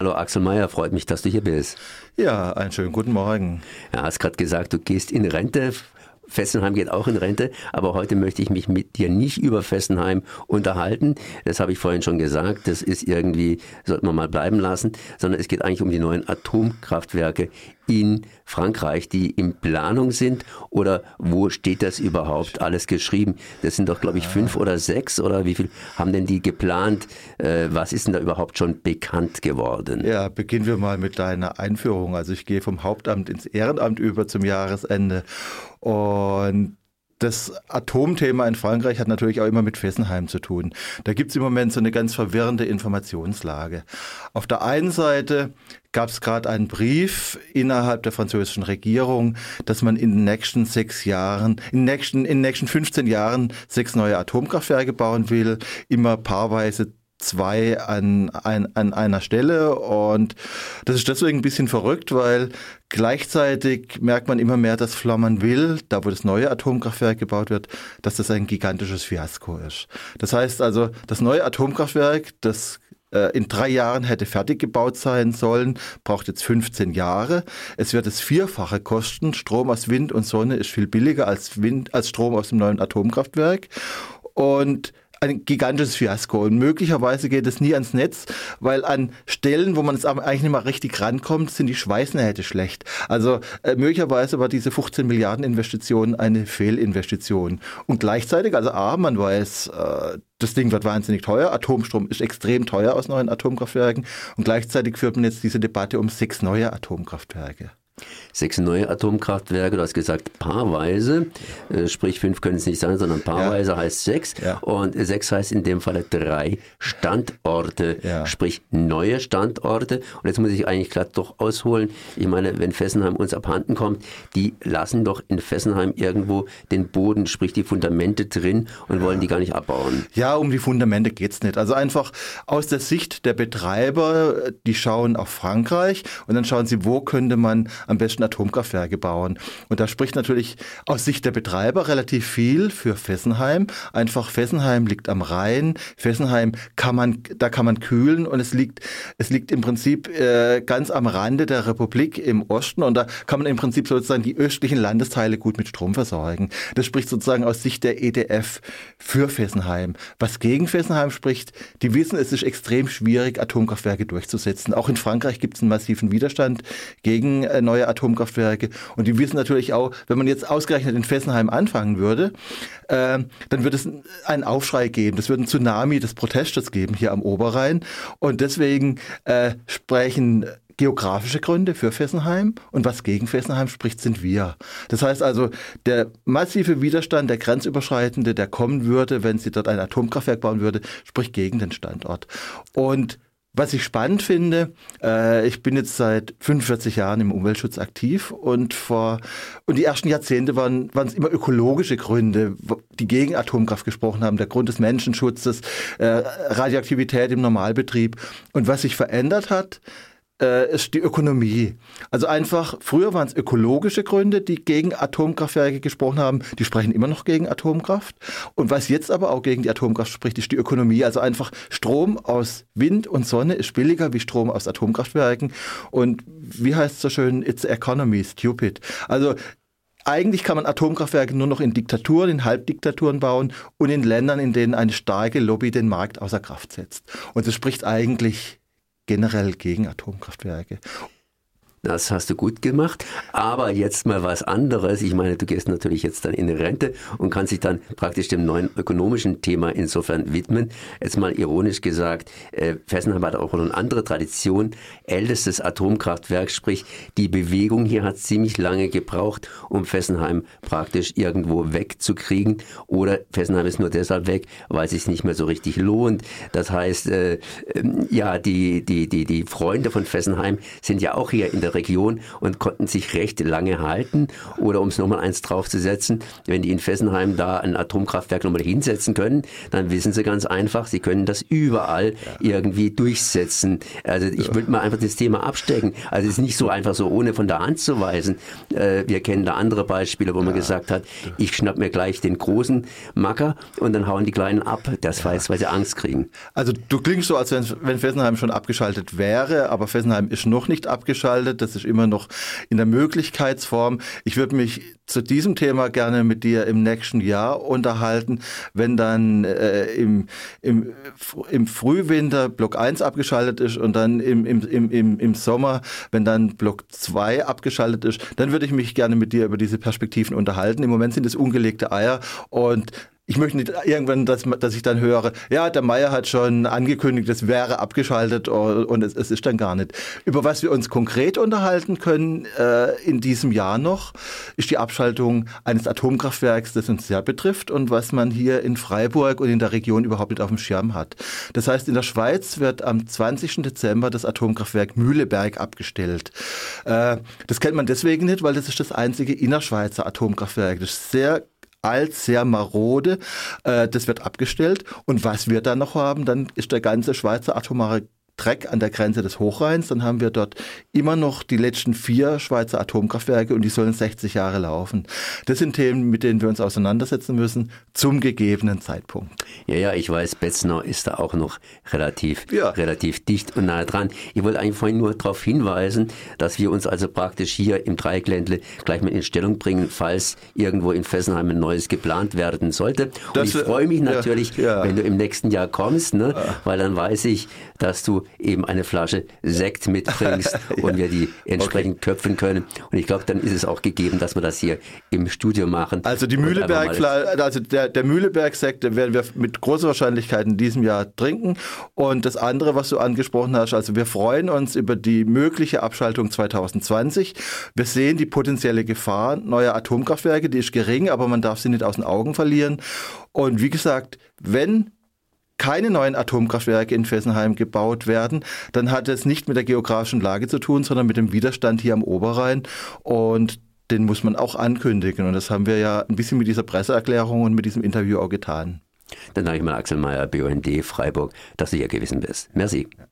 Hallo Axel Mayer, freut mich, dass du hier bist. Ja, einen schönen guten Morgen. Ja, hast gerade gesagt, du gehst in Rente. Fessenheim geht auch in Rente, aber heute möchte ich mich mit dir nicht über Fessenheim unterhalten. Das habe ich vorhin schon gesagt. Das ist irgendwie, sollte man mal bleiben lassen, sondern es geht eigentlich um die neuen Atomkraftwerke in Frankreich, die in Planung sind? Oder wo steht das überhaupt alles geschrieben? Das sind doch, glaube ich, fünf oder sechs oder wie viel haben denn die geplant? Äh, was ist denn da überhaupt schon bekannt geworden? Ja, beginnen wir mal mit deiner Einführung. Also ich gehe vom Hauptamt ins Ehrenamt über zum Jahresende und das Atomthema in Frankreich hat natürlich auch immer mit Fessenheim zu tun. Da gibt es im Moment so eine ganz verwirrende Informationslage. Auf der einen Seite gab es gerade einen Brief innerhalb der französischen Regierung, dass man in den nächsten sechs Jahren, in den nächsten, in den nächsten 15 Jahren sechs neue Atomkraftwerke bauen will, immer paarweise zwei an, an, an einer Stelle. Und das ist deswegen ein bisschen verrückt, weil gleichzeitig merkt man immer mehr, dass Flamanville, da wo das neue Atomkraftwerk gebaut wird, dass das ein gigantisches Fiasko ist. Das heißt also, das neue Atomkraftwerk, das äh, in drei Jahren hätte fertig gebaut sein sollen, braucht jetzt 15 Jahre. Es wird das Vierfache kosten. Strom aus Wind und Sonne ist viel billiger als Wind, als Strom aus dem neuen Atomkraftwerk. Und ein gigantisches Fiasko. Und möglicherweise geht es nie ans Netz, weil an Stellen, wo man es eigentlich nicht mal richtig rankommt, sind die Schweißnähte schlecht. Also äh, möglicherweise war diese 15 Milliarden Investition eine Fehlinvestition. Und gleichzeitig, also A, man weiß, äh, das Ding wird wahnsinnig teuer. Atomstrom ist extrem teuer aus neuen Atomkraftwerken. Und gleichzeitig führt man jetzt diese Debatte um sechs neue Atomkraftwerke sechs neue Atomkraftwerke. Du hast gesagt paarweise, äh, sprich fünf können es nicht sein, sondern paarweise ja. heißt sechs. Ja. Und sechs heißt in dem Falle drei Standorte, ja. sprich neue Standorte. Und jetzt muss ich eigentlich glatt doch ausholen. Ich meine, wenn Fessenheim uns abhanden kommt, die lassen doch in Fessenheim irgendwo den Boden, sprich die Fundamente drin und wollen die gar nicht abbauen. Ja, um die Fundamente geht's nicht. Also einfach aus der Sicht der Betreiber, die schauen auf Frankreich und dann schauen sie, wo könnte man am besten Atomkraftwerke bauen. Und da spricht natürlich aus Sicht der Betreiber relativ viel für Fessenheim. Einfach Fessenheim liegt am Rhein. Fessenheim kann man, da kann man kühlen und es liegt, es liegt im Prinzip äh, ganz am Rande der Republik im Osten und da kann man im Prinzip sozusagen die östlichen Landesteile gut mit Strom versorgen. Das spricht sozusagen aus Sicht der EDF für Fessenheim. Was gegen Fessenheim spricht, die wissen, es ist extrem schwierig, Atomkraftwerke durchzusetzen. Auch in Frankreich gibt es einen massiven Widerstand gegen äh, neue Atomkraftwerke. Und die wissen natürlich auch, wenn man jetzt ausgerechnet in Fessenheim anfangen würde, äh, dann würde es einen Aufschrei geben. Das würde ein Tsunami des Protestes geben hier am Oberrhein. Und deswegen äh, sprechen geografische Gründe für Fessenheim und was gegen Fessenheim spricht, sind wir. Das heißt also, der massive Widerstand, der grenzüberschreitende, der kommen würde, wenn sie dort ein Atomkraftwerk bauen würde, spricht gegen den Standort. Und was ich spannend finde, äh, ich bin jetzt seit 45 Jahren im Umweltschutz aktiv und vor und die ersten Jahrzehnte waren waren es immer ökologische Gründe, die gegen Atomkraft gesprochen haben, der Grund des Menschenschutzes, äh, Radioaktivität im Normalbetrieb. Und was sich verändert hat, äh, ist die Ökonomie. Also einfach, früher waren es ökologische Gründe, die gegen Atomkraftwerke gesprochen haben. Die sprechen immer noch gegen Atomkraft. Und was jetzt aber auch gegen die Atomkraft spricht, ist die Ökonomie. Also einfach Strom aus Wind und Sonne ist billiger wie Strom aus Atomkraftwerken. Und wie heißt es so schön, it's economy, stupid. Also eigentlich kann man Atomkraftwerke nur noch in Diktaturen, in Halbdiktaturen bauen und in Ländern, in denen eine starke Lobby den Markt außer Kraft setzt. Und das spricht eigentlich generell gegen Atomkraftwerke. Das hast du gut gemacht. Aber jetzt mal was anderes. Ich meine, du gehst natürlich jetzt dann in Rente und kannst dich dann praktisch dem neuen ökonomischen Thema insofern widmen. Jetzt mal ironisch gesagt, äh, Fessenheim hat auch noch eine andere Tradition. Ältestes Atomkraftwerk, sprich, die Bewegung hier hat ziemlich lange gebraucht, um Fessenheim praktisch irgendwo wegzukriegen. Oder Fessenheim ist nur deshalb weg, weil es sich nicht mehr so richtig lohnt. Das heißt, äh, äh, ja, die, die, die, die Freunde von Fessenheim sind ja auch hier in der Region und konnten sich recht lange halten. Oder um es nochmal eins draufzusetzen, wenn die in Fessenheim da ein Atomkraftwerk nochmal hinsetzen können, dann wissen sie ganz einfach, sie können das überall ja. irgendwie durchsetzen. Also ich ja. würde mal einfach das Thema abstecken. Also es ist nicht so einfach so ohne von der Hand zu weisen. Äh, wir kennen da andere Beispiele, wo man gesagt hat, ich schnapp mir gleich den großen Macker und dann hauen die Kleinen ab. Das weiß, weil sie Angst kriegen. Also du klingst so, als wenn, wenn Fessenheim schon abgeschaltet wäre, aber Fessenheim ist noch nicht abgeschaltet. Das ist immer noch in der Möglichkeitsform. Ich würde mich zu diesem Thema gerne mit dir im nächsten Jahr unterhalten, wenn dann äh, im, im, im Frühwinter Block 1 abgeschaltet ist und dann im, im, im, im Sommer, wenn dann Block 2 abgeschaltet ist, dann würde ich mich gerne mit dir über diese Perspektiven unterhalten. Im Moment sind es ungelegte Eier und ich möchte nicht irgendwann, dass, dass ich dann höre, ja, der Meier hat schon angekündigt, es wäre abgeschaltet und es, es, ist dann gar nicht. Über was wir uns konkret unterhalten können äh, in diesem Jahr noch, ist die Abschaltung eines Atomkraftwerks, das uns sehr betrifft und was man hier in Freiburg und in der Region überhaupt nicht auf dem Schirm hat. Das heißt, in der Schweiz wird am 20. Dezember das Atomkraftwerk Mühleberg abgestellt. Äh, das kennt man deswegen nicht, weil das ist das einzige innerschweizer Atomkraftwerk. Das ist sehr alt, sehr marode. Äh, das wird abgestellt. Und was wir dann noch haben, dann ist der ganze Schweizer atomare Dreck an der Grenze des Hochrheins. Dann haben wir dort immer noch die letzten vier Schweizer Atomkraftwerke und die sollen 60 Jahre laufen. Das sind Themen, mit denen wir uns auseinandersetzen müssen zum gegebenen Zeitpunkt. Ja, ja, ich weiß, Betznau ist da auch noch relativ, ja. relativ dicht und nahe dran. Ich wollte eigentlich vorhin nur darauf hinweisen, dass wir uns also praktisch hier im Dreieckländle gleich mal in Stellung bringen, falls irgendwo in Fessenheim ein neues geplant werden sollte. Und das, ich freue mich natürlich, ja, ja. wenn du im nächsten Jahr kommst, ne? weil dann weiß ich, dass du eben eine Flasche Sekt mitbringst ja. und wir die entsprechend okay. köpfen können. Und ich glaube, dann ist es auch gegeben, dass wir das hier im Studio machen. Also die Mühleberg, also der, der Mühleberg-Sekt werden wir mit großer Wahrscheinlichkeit in diesem Jahr trinken. Und das andere, was du angesprochen hast, also wir freuen uns über die mögliche Abschaltung 2020. Wir sehen die potenzielle Gefahr neuer Atomkraftwerke, die ist gering, aber man darf sie nicht aus den Augen verlieren. Und wie gesagt, wenn keine neuen Atomkraftwerke in Fessenheim gebaut werden, dann hat es nicht mit der geografischen Lage zu tun, sondern mit dem Widerstand hier am Oberrhein. Und den muss man auch ankündigen. Und das haben wir ja ein bisschen mit dieser Presseerklärung und mit diesem Interview auch getan. Dann danke ich mal Axel Mayer, BUND Freiburg, dass du hier gewesen bist. Merci.